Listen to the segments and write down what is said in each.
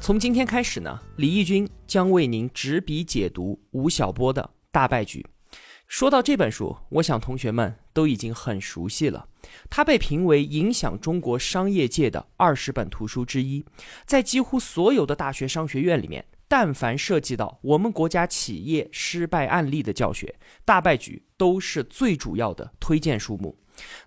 从今天开始呢，李义军将为您执笔解读吴晓波的大败局。说到这本书，我想同学们都已经很熟悉了。它被评为影响中国商业界的二十本图书之一，在几乎所有的大学商学院里面，但凡涉及到我们国家企业失败案例的教学，大败局都是最主要的推荐书目。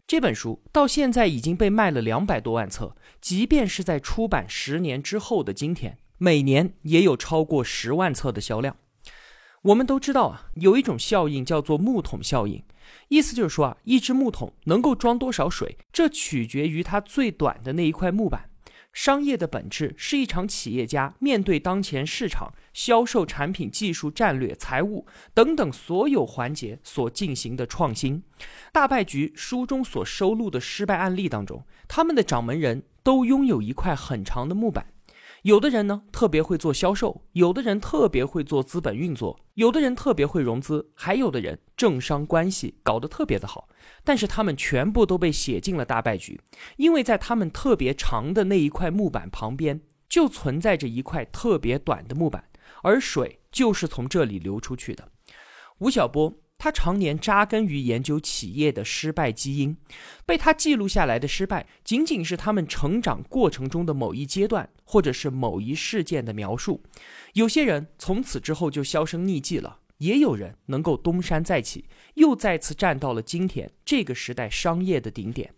这本书到现在已经被卖了两百多万册，即便是在出版十年之后的今天，每年也有超过十万册的销量。我们都知道啊，有一种效应叫做木桶效应，意思就是说啊，一只木桶能够装多少水，这取决于它最短的那一块木板。商业的本质是一场企业家面对当前市场、销售产品、技术、战略、财务等等所有环节所进行的创新。大败局书中所收录的失败案例当中，他们的掌门人都拥有一块很长的木板。有的人呢特别会做销售，有的人特别会做资本运作，有的人特别会融资，还有的人政商关系搞得特别的好。但是他们全部都被写进了大败局，因为在他们特别长的那一块木板旁边，就存在着一块特别短的木板，而水就是从这里流出去的。吴晓波。他常年扎根于研究企业的失败基因，被他记录下来的失败，仅仅是他们成长过程中的某一阶段，或者是某一事件的描述。有些人从此之后就销声匿迹了，也有人能够东山再起，又再次站到了今天这个时代商业的顶点。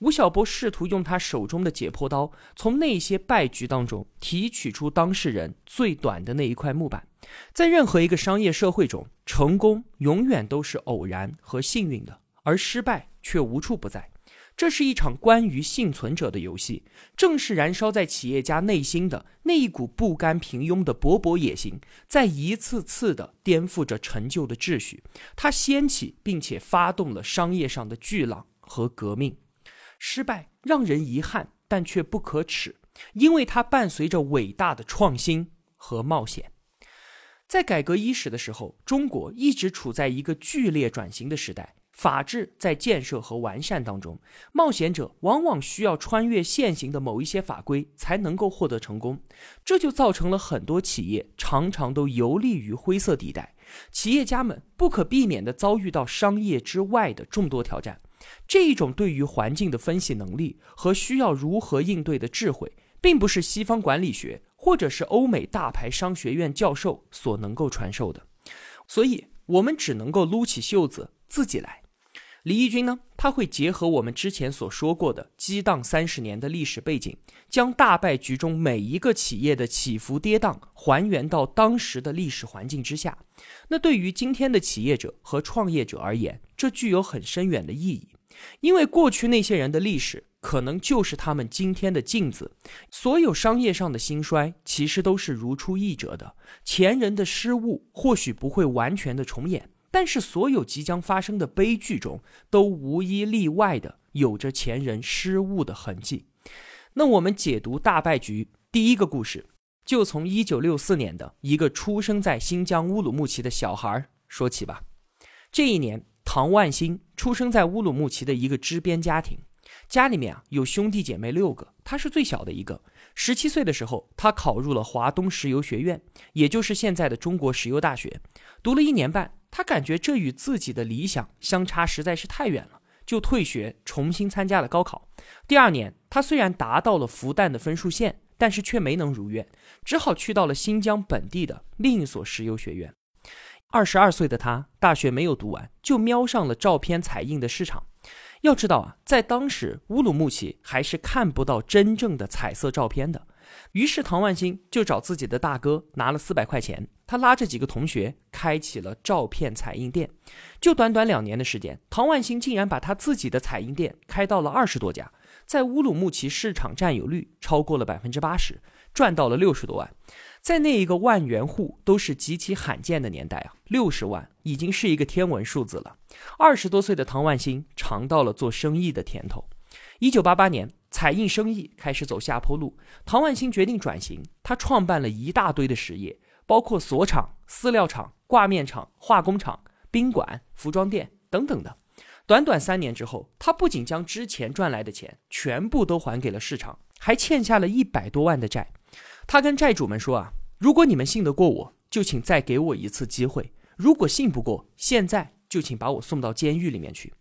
吴晓波试图用他手中的解剖刀，从那些败局当中提取出当事人最短的那一块木板。在任何一个商业社会中，成功永远都是偶然和幸运的，而失败却无处不在。这是一场关于幸存者的游戏，正是燃烧在企业家内心的那一股不甘平庸的勃勃野心，在一次次的颠覆着陈旧的秩序。它掀起并且发动了商业上的巨浪和革命。失败让人遗憾，但却不可耻，因为它伴随着伟大的创新和冒险。在改革伊始的时候，中国一直处在一个剧烈转型的时代，法治在建设和完善当中，冒险者往往需要穿越现行的某一些法规才能够获得成功，这就造成了很多企业常常都游历于灰色地带，企业家们不可避免地遭遇到商业之外的众多挑战。这一种对于环境的分析能力和需要如何应对的智慧，并不是西方管理学或者是欧美大牌商学院教授所能够传授的，所以我们只能够撸起袖子自己来。李义军呢，他会结合我们之前所说过的激荡三十年的历史背景，将大败局中每一个企业的起伏跌宕还原到当时的历史环境之下。那对于今天的企业者和创业者而言，这具有很深远的意义。因为过去那些人的历史，可能就是他们今天的镜子。所有商业上的兴衰，其实都是如出一辙的。前人的失误或许不会完全的重演，但是所有即将发生的悲剧中，都无一例外的有着前人失误的痕迹。那我们解读大败局第一个故事，就从一九六四年的一个出生在新疆乌鲁木齐的小孩说起吧。这一年。唐万新出生在乌鲁木齐的一个支边家庭，家里面啊有兄弟姐妹六个，他是最小的一个。十七岁的时候，他考入了华东石油学院，也就是现在的中国石油大学。读了一年半，他感觉这与自己的理想相差实在是太远了，就退学，重新参加了高考。第二年，他虽然达到了复旦的分数线，但是却没能如愿，只好去到了新疆本地的另一所石油学院。二十二岁的他，大学没有读完，就瞄上了照片彩印的市场。要知道啊，在当时乌鲁木齐还是看不到真正的彩色照片的。于是唐万新就找自己的大哥拿了四百块钱，他拉着几个同学开启了照片彩印店。就短短两年的时间，唐万新竟然把他自己的彩印店开到了二十多家，在乌鲁木齐市场占有率超过了百分之八十。赚到了六十多万。在那一个万元户都是极其罕见的年代啊，六十万已经是一个天文数字了。二十多岁的唐万新尝到了做生意的甜头。一九八八年，彩印生意开始走下坡路，唐万新决定转型，他创办了一大堆的实业，包括锁厂、饲料厂、挂面厂、化工厂、宾馆、服装店等等的。短短三年之后，他不仅将之前赚来的钱全部都还给了市场，还欠下了一百多万的债。他跟债主们说啊，如果你们信得过我，就请再给我一次机会；如果信不过，现在就请把我送到监狱里面去。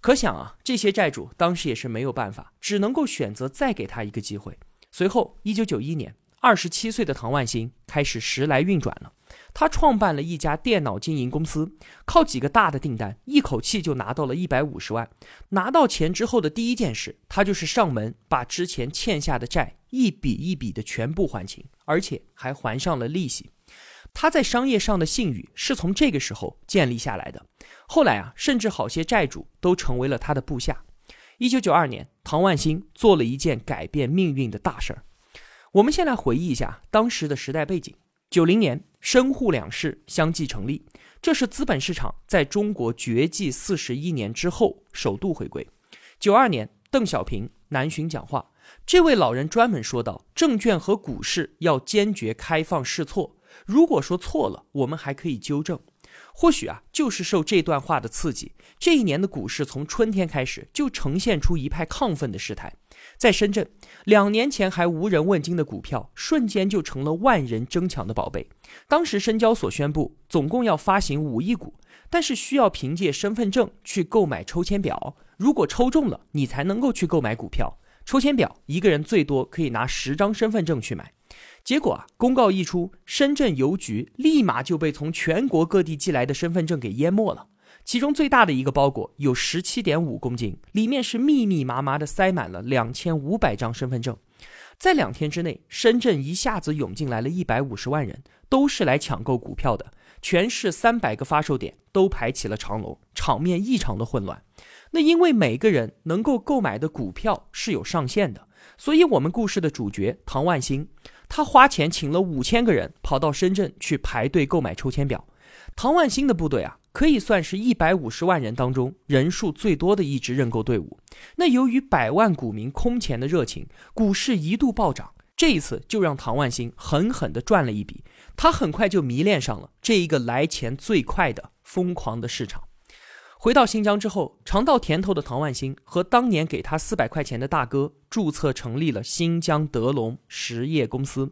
可想啊，这些债主当时也是没有办法，只能够选择再给他一个机会。随后，一九九一年，二十七岁的唐万新开始时来运转了。他创办了一家电脑经营公司，靠几个大的订单，一口气就拿到了一百五十万。拿到钱之后的第一件事，他就是上门把之前欠下的债一笔一笔的全部还清，而且还还上了利息。他在商业上的信誉是从这个时候建立下来的。后来啊，甚至好些债主都成为了他的部下。一九九二年，唐万新做了一件改变命运的大事儿。我们先来回忆一下当时的时代背景。九零年，深沪两市相继成立，这是资本市场在中国绝迹四十一年之后首度回归。九二年，邓小平南巡讲话，这位老人专门说道：“证券和股市要坚决开放试错，如果说错了，我们还可以纠正。”或许啊，就是受这段话的刺激，这一年的股市从春天开始就呈现出一派亢奋的势态。在深圳，两年前还无人问津的股票，瞬间就成了万人争抢的宝贝。当时深交所宣布，总共要发行五亿股，但是需要凭借身份证去购买抽签表，如果抽中了，你才能够去购买股票。抽签表一个人最多可以拿十张身份证去买。结果啊，公告一出，深圳邮局立马就被从全国各地寄来的身份证给淹没了。其中最大的一个包裹有十七点五公斤，里面是密密麻麻的塞满了两千五百张身份证。在两天之内，深圳一下子涌进来了一百五十万人，都是来抢购股票的。全市三百个发售点都排起了长龙，场面异常的混乱。那因为每个人能够购买的股票是有上限的，所以我们故事的主角唐万新。他花钱请了五千个人跑到深圳去排队购买抽签表。唐万新的部队啊，可以算是一百五十万人当中人数最多的一支认购队伍。那由于百万股民空前的热情，股市一度暴涨。这一次就让唐万新狠狠地赚了一笔。他很快就迷恋上了这一个来钱最快的疯狂的市场。回到新疆之后，尝到甜头的唐万新和当年给他四百块钱的大哥注册成立了新疆德龙实业公司，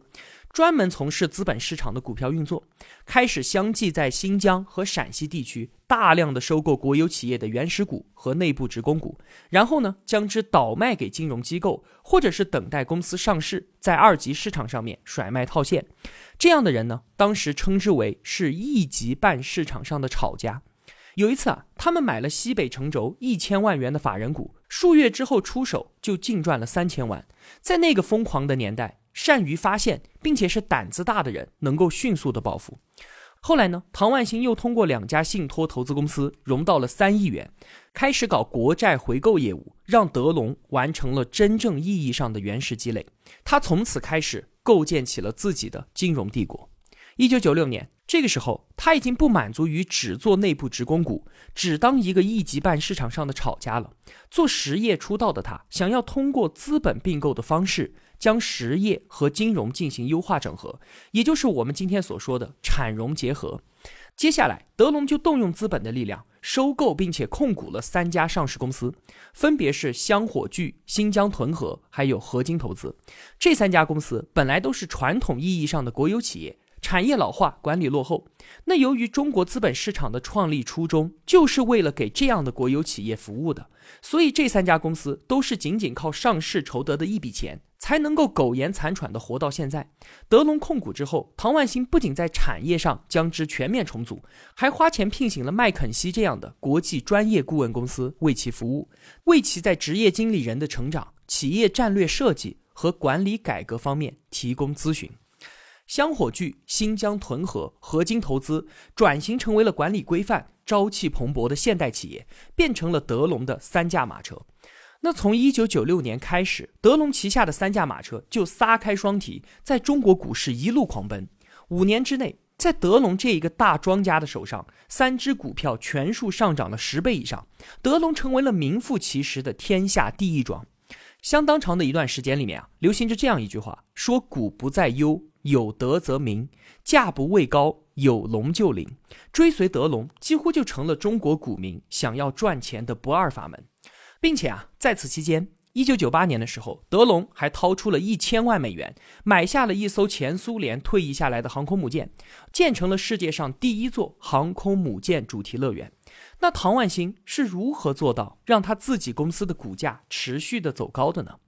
专门从事资本市场的股票运作，开始相继在新疆和陕西地区大量的收购国有企业的原始股和内部职工股，然后呢将之倒卖给金融机构，或者是等待公司上市，在二级市场上面甩卖套现。这样的人呢，当时称之为是一级半市场上的炒家。有一次啊，他们买了西北成轴一千万元的法人股，数月之后出手就净赚了三千万。在那个疯狂的年代，善于发现并且是胆子大的人能够迅速的暴富。后来呢，唐万新又通过两家信托投资公司融到了三亿元，开始搞国债回购业务，让德隆完成了真正意义上的原始积累。他从此开始构建起了自己的金融帝国。一九九六年。这个时候，他已经不满足于只做内部职工股，只当一个一级半市场上的炒家了。做实业出道的他，想要通过资本并购的方式，将实业和金融进行优化整合，也就是我们今天所说的产融结合。接下来，德隆就动用资本的力量，收购并且控股了三家上市公司，分别是香火炬、新疆屯河，还有合金投资。这三家公司本来都是传统意义上的国有企业。产业老化，管理落后。那由于中国资本市场的创立初衷就是为了给这样的国有企业服务的，所以这三家公司都是仅仅靠上市筹得的一笔钱，才能够苟延残喘的活到现在。德隆控股之后，唐万新不仅在产业上将之全面重组，还花钱聘请了麦肯锡这样的国际专业顾问公司为其服务，为其在职业经理人的成长、企业战略设计和管理改革方面提供咨询。香火炬、新疆屯河、合金投资转型成为了管理规范、朝气蓬勃的现代企业，变成了德隆的三驾马车。那从一九九六年开始，德龙旗下的三驾马车就撒开双蹄，在中国股市一路狂奔。五年之内，在德龙这一个大庄家的手上，三只股票全数上涨了十倍以上，德龙成为了名副其实的天下第一庄。相当长的一段时间里面啊，流行着这样一句话：说股不在优，有德则名；价不位高，有龙就灵。追随德龙，几乎就成了中国股民想要赚钱的不二法门。并且啊，在此期间，一九九八年的时候，德龙还掏出了一千万美元，买下了一艘前苏联退役下来的航空母舰，建成了世界上第一座航空母舰主题乐园。那唐万新是如何做到让他自己公司的股价持续的走高的呢？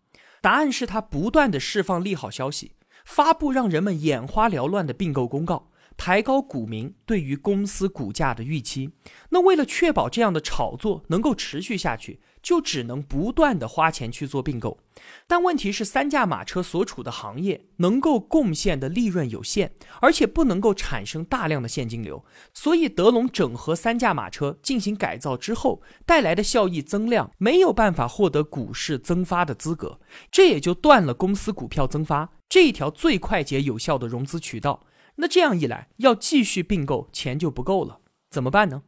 答案是他不断的释放利好消息，发布让人们眼花缭乱的并购公告。抬高股民对于公司股价的预期，那为了确保这样的炒作能够持续下去，就只能不断的花钱去做并购。但问题是，三驾马车所处的行业能够贡献的利润有限，而且不能够产生大量的现金流，所以德龙整合三驾马车进行改造之后带来的效益增量没有办法获得股市增发的资格，这也就断了公司股票增发这一条最快捷有效的融资渠道。那这样一来，要继续并购，钱就不够了，怎么办呢？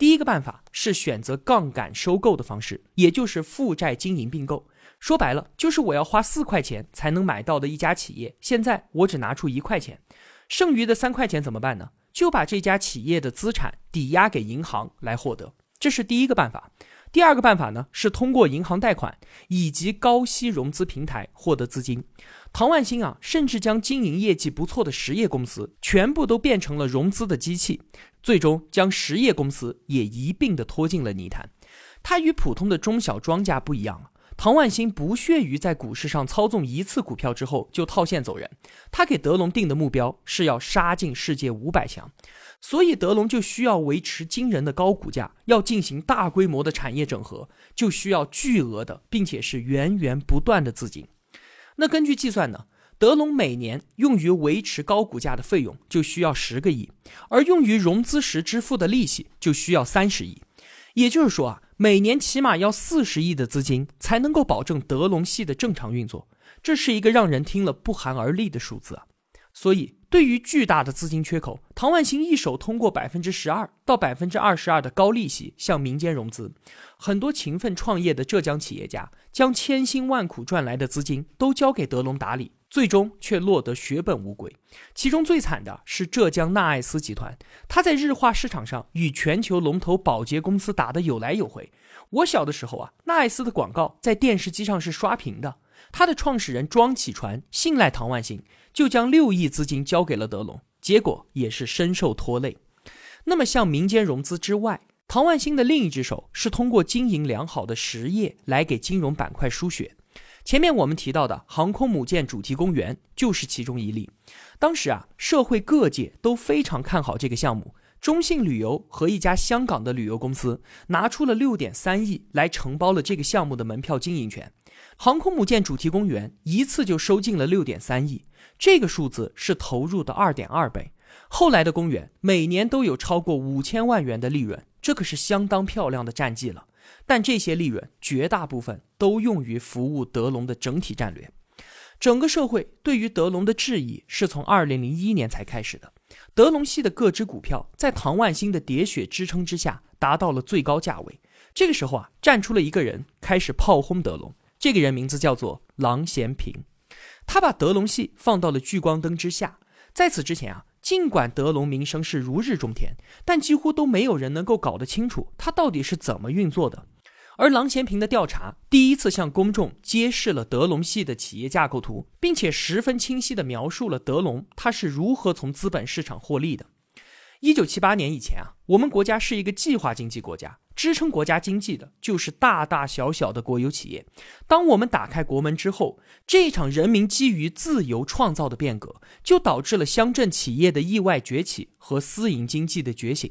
第一个办法是选择杠杆收购的方式，也就是负债经营并购。说白了，就是我要花四块钱才能买到的一家企业，现在我只拿出一块钱，剩余的三块钱怎么办呢？就把这家企业的资产抵押给银行来获得，这是第一个办法。第二个办法呢，是通过银行贷款以及高息融资平台获得资金。唐万新啊，甚至将经营业绩不错的实业公司全部都变成了融资的机器，最终将实业公司也一并的拖进了泥潭。他与普通的中小庄家不一样了，唐万新不屑于在股市上操纵一次股票之后就套现走人。他给德龙定的目标是要杀进世界五百强。所以德龙就需要维持惊人的高股价，要进行大规模的产业整合，就需要巨额的，并且是源源不断的资金。那根据计算呢，德龙每年用于维持高股价的费用就需要十个亿，而用于融资时支付的利息就需要三十亿。也就是说啊，每年起码要四十亿的资金才能够保证德龙系的正常运作。这是一个让人听了不寒而栗的数字啊。所以。对于巨大的资金缺口，唐万新一手通过百分之十二到百分之二十二的高利息向民间融资，很多勤奋创业的浙江企业家将千辛万苦赚来的资金都交给德龙打理，最终却落得血本无归。其中最惨的是浙江纳爱斯集团，他在日化市场上与全球龙头宝洁公司打得有来有回。我小的时候啊，纳爱斯的广告在电视机上是刷屏的。他的创始人庄启传信赖唐万新。就将六亿资金交给了德龙，结果也是深受拖累。那么，向民间融资之外，唐万新的另一只手是通过经营良好的实业来给金融板块输血。前面我们提到的航空母舰主题公园就是其中一例。当时啊，社会各界都非常看好这个项目，中信旅游和一家香港的旅游公司拿出了六点三亿来承包了这个项目的门票经营权。航空母舰主题公园一次就收进了六点三亿。这个数字是投入的二点二倍，后来的公园每年都有超过五千万元的利润，这可是相当漂亮的战绩了。但这些利润绝大部分都用于服务德龙的整体战略。整个社会对于德龙的质疑是从二零零一年才开始的。德龙系的各只股票在唐万新的喋血支撑之下达到了最高价位。这个时候啊，站出了一个人开始炮轰德龙，这个人名字叫做郎咸平。他把德龙系放到了聚光灯之下。在此之前啊，尽管德隆名声是如日中天，但几乎都没有人能够搞得清楚他到底是怎么运作的。而郎咸平的调查第一次向公众揭示了德隆系的企业架构图，并且十分清晰地描述了德隆他是如何从资本市场获利的。一九七八年以前啊，我们国家是一个计划经济国家。支撑国家经济的就是大大小小的国有企业。当我们打开国门之后，这场人民基于自由创造的变革，就导致了乡镇企业的意外崛起和私营经济的觉醒。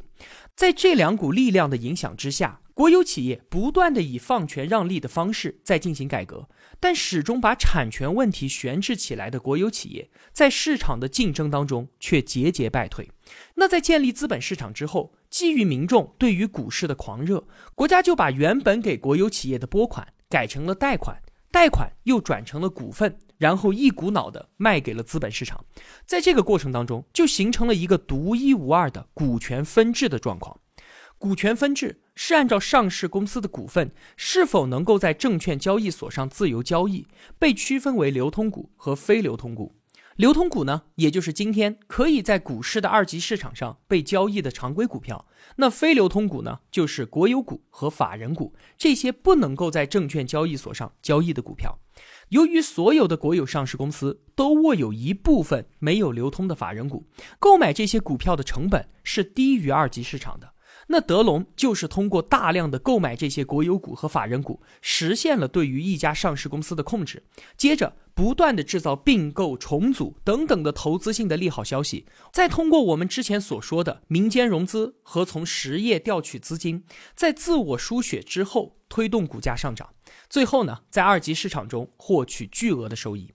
在这两股力量的影响之下，国有企业不断的以放权让利的方式在进行改革，但始终把产权问题悬置起来的国有企业，在市场的竞争当中却节节败退。那在建立资本市场之后，基于民众对于股市的狂热，国家就把原本给国有企业的拨款改成了贷款，贷款又转成了股份，然后一股脑的卖给了资本市场。在这个过程当中，就形成了一个独一无二的股权分置的状况。股权分置是按照上市公司的股份是否能够在证券交易所上自由交易，被区分为流通股和非流通股。流通股呢，也就是今天可以在股市的二级市场上被交易的常规股票。那非流通股呢，就是国有股和法人股这些不能够在证券交易所上交易的股票。由于所有的国有上市公司都握有一部分没有流通的法人股，购买这些股票的成本是低于二级市场的。那德龙就是通过大量的购买这些国有股和法人股，实现了对于一家上市公司的控制。接着，不断的制造并购、重组等等的投资性的利好消息，再通过我们之前所说的民间融资和从实业调取资金，在自我输血之后推动股价上涨，最后呢，在二级市场中获取巨额的收益。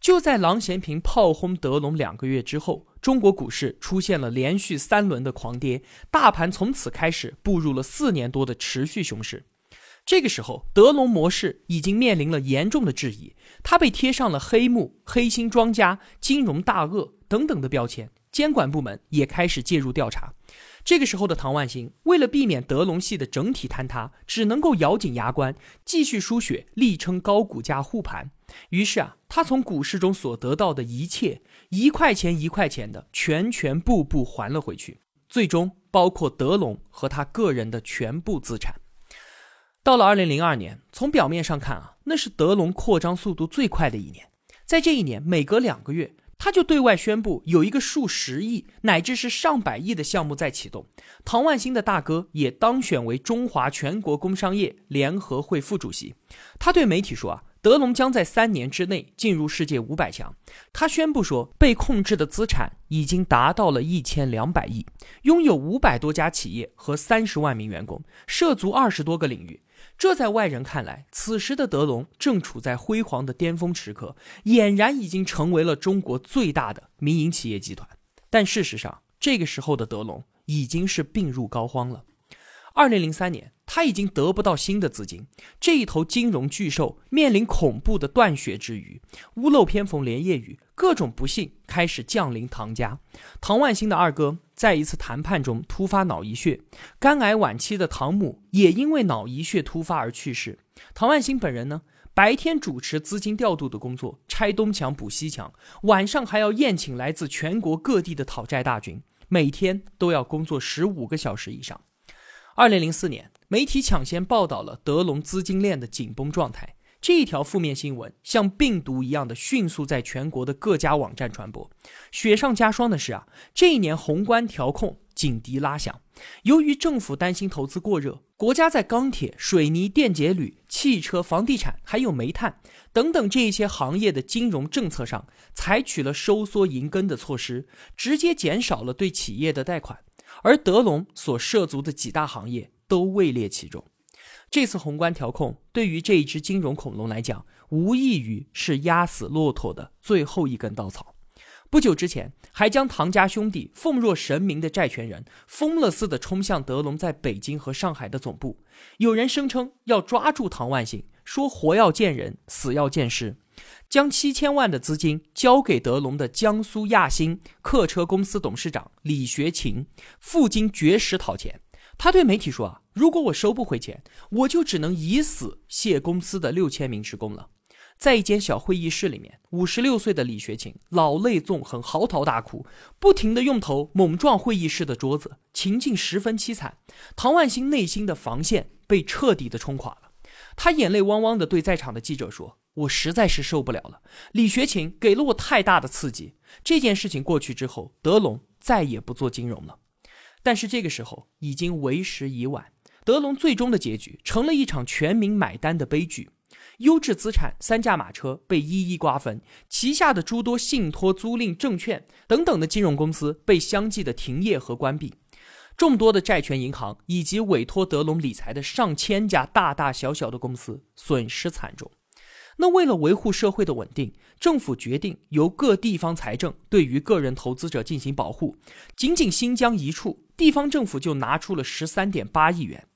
就在郎咸平炮轰德龙两个月之后，中国股市出现了连续三轮的狂跌，大盘从此开始步入了四年多的持续熊市。这个时候，德龙模式已经面临了严重的质疑，它被贴上了黑幕、黑心庄家、金融大鳄等等的标签，监管部门也开始介入调查。这个时候的唐万新，为了避免德龙系的整体坍塌，只能够咬紧牙关，继续输血，力撑高股价护盘。于是啊，他从股市中所得到的一切，一块钱一块钱的，全全部部还了回去，最终包括德龙和他个人的全部资产。到了二零零二年，从表面上看啊，那是德龙扩张速度最快的一年。在这一年，每隔两个月，他就对外宣布有一个数十亿乃至是上百亿的项目在启动。唐万新的大哥也当选为中华全国工商业联合会副主席。他对媒体说啊。德龙将在三年之内进入世界五百强。他宣布说，被控制的资产已经达到了一千两百亿，拥有五百多家企业和三十万名员工，涉足二十多个领域。这在外人看来，此时的德龙正处在辉煌的巅峰时刻，俨然已经成为了中国最大的民营企业集团。但事实上，这个时候的德龙已经是病入膏肓了。二零零三年。他已经得不到新的资金，这一头金融巨兽面临恐怖的断血之余，屋漏偏逢连夜雨，各种不幸开始降临唐家。唐万新的二哥在一次谈判中突发脑溢血，肝癌晚期的唐母也因为脑溢血突发而去世。唐万新本人呢，白天主持资金调度的工作，拆东墙补西墙，晚上还要宴请来自全国各地的讨债大军，每天都要工作十五个小时以上。二零零四年。媒体抢先报道了德龙资金链的紧绷状态，这一条负面新闻像病毒一样的迅速在全国的各家网站传播。雪上加霜的是啊，这一年宏观调控警笛拉响。由于政府担心投资过热，国家在钢铁、水泥、电解铝、汽车、房地产还有煤炭等等这一些行业的金融政策上采取了收缩银根的措施，直接减少了对企业的贷款。而德龙所涉足的几大行业。都位列其中。这次宏观调控对于这一只金融恐龙来讲，无异于是压死骆驼的最后一根稻草。不久之前，还将唐家兄弟奉若神明的债权人疯了似的冲向德龙在北京和上海的总部。有人声称要抓住唐万兴，说活要见人，死要见尸。将七千万的资金交给德龙的江苏亚星客车公司董事长李学勤，赴京绝食讨钱。他对媒体说：“啊，如果我收不回钱，我就只能以死谢公司的六千名职工了。”在一间小会议室里面，五十六岁的李学勤老泪纵横，嚎啕大哭，不停的用头猛撞会议室的桌子，情境十分凄惨。唐万新内心的防线被彻底的冲垮了，他眼泪汪汪的对在场的记者说：“我实在是受不了了，李学勤给了我太大的刺激。这件事情过去之后，德龙再也不做金融了。”但是这个时候已经为时已晚，德龙最终的结局成了一场全民买单的悲剧。优质资产三驾马车被一一瓜分，旗下的诸多信托、租赁、证券等等的金融公司被相继的停业和关闭，众多的债权银行以及委托德龙理财的上千家大大小小的公司损失惨重。那为了维护社会的稳定，政府决定由各地方财政对于个人投资者进行保护。仅仅新疆一处地方政府就拿出了十三点八亿元。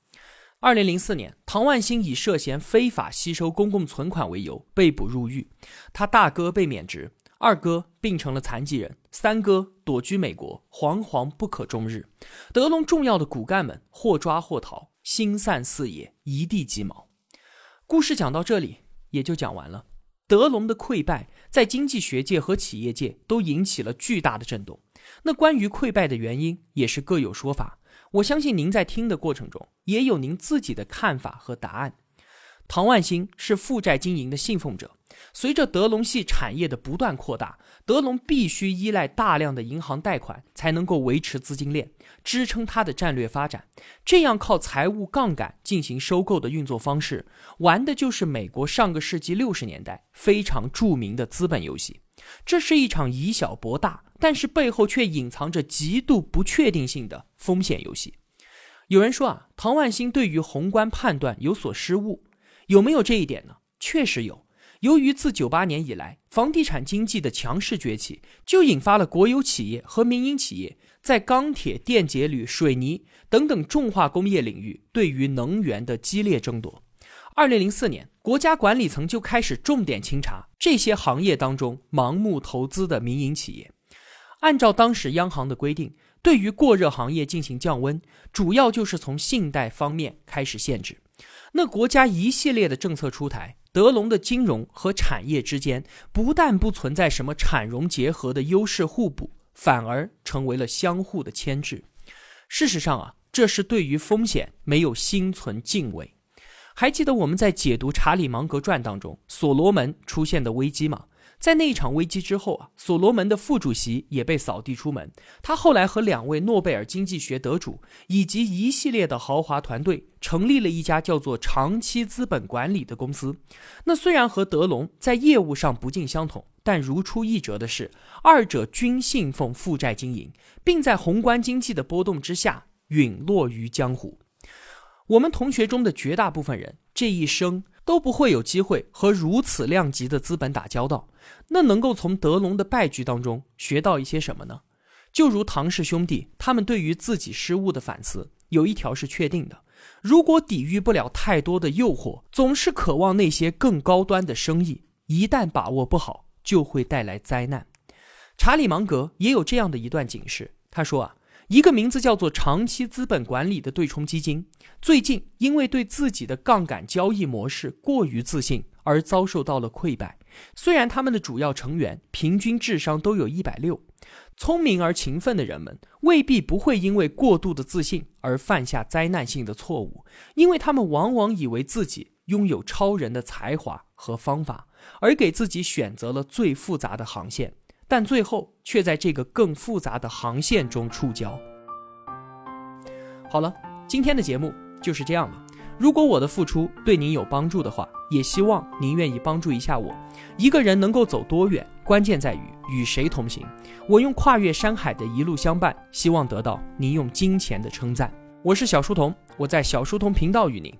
二零零四年，唐万新以涉嫌非法吸收公共存款为由被捕入狱，他大哥被免职，二哥病成了残疾人，三哥躲居美国，惶惶不可终日。德隆重要的骨干们或抓或逃，心散四野，一地鸡毛。故事讲到这里也就讲完了。德隆的溃败在经济学界和企业界都引起了巨大的震动。那关于溃败的原因也是各有说法。我相信您在听的过程中也有您自己的看法和答案。唐万新是负债经营的信奉者，随着德隆系产业的不断扩大，德隆必须依赖大量的银行贷款才能够维持资金链，支撑它的战略发展。这样靠财务杠杆进行收购的运作方式，玩的就是美国上个世纪六十年代非常著名的资本游戏。这是一场以小博大，但是背后却隐藏着极度不确定性的风险游戏。有人说啊，唐万新对于宏观判断有所失误，有没有这一点呢？确实有。由于自九八年以来，房地产经济的强势崛起，就引发了国有企业和民营企业在钢铁、电解铝、水泥等等重化工业领域对于能源的激烈争夺。二零零四年，国家管理层就开始重点清查这些行业当中盲目投资的民营企业。按照当时央行的规定，对于过热行业进行降温，主要就是从信贷方面开始限制。那国家一系列的政策出台，德隆的金融和产业之间不但不存在什么产融结合的优势互补，反而成为了相互的牵制。事实上啊，这是对于风险没有心存敬畏。还记得我们在解读《查理芒格传》当中所罗门出现的危机吗？在那一场危机之后啊，所罗门的副主席也被扫地出门。他后来和两位诺贝尔经济学得主以及一系列的豪华团队，成立了一家叫做长期资本管理的公司。那虽然和德隆在业务上不尽相同，但如出一辙的是，二者均信奉负债经营，并在宏观经济的波动之下陨落于江湖。我们同学中的绝大部分人这一生都不会有机会和如此量级的资本打交道，那能够从德隆的败局当中学到一些什么呢？就如唐氏兄弟他们对于自己失误的反思，有一条是确定的：如果抵御不了太多的诱惑，总是渴望那些更高端的生意，一旦把握不好，就会带来灾难。查理芒格也有这样的一段警示，他说啊。一个名字叫做长期资本管理的对冲基金，最近因为对自己的杠杆交易模式过于自信而遭受到了溃败。虽然他们的主要成员平均智商都有一百六，聪明而勤奋的人们未必不会因为过度的自信而犯下灾难性的错误，因为他们往往以为自己拥有超人的才华和方法，而给自己选择了最复杂的航线。但最后却在这个更复杂的航线中触礁。好了，今天的节目就是这样了。如果我的付出对您有帮助的话，也希望您愿意帮助一下我。一个人能够走多远，关键在于与谁同行。我用跨越山海的一路相伴，希望得到您用金钱的称赞。我是小书童，我在小书童频道与您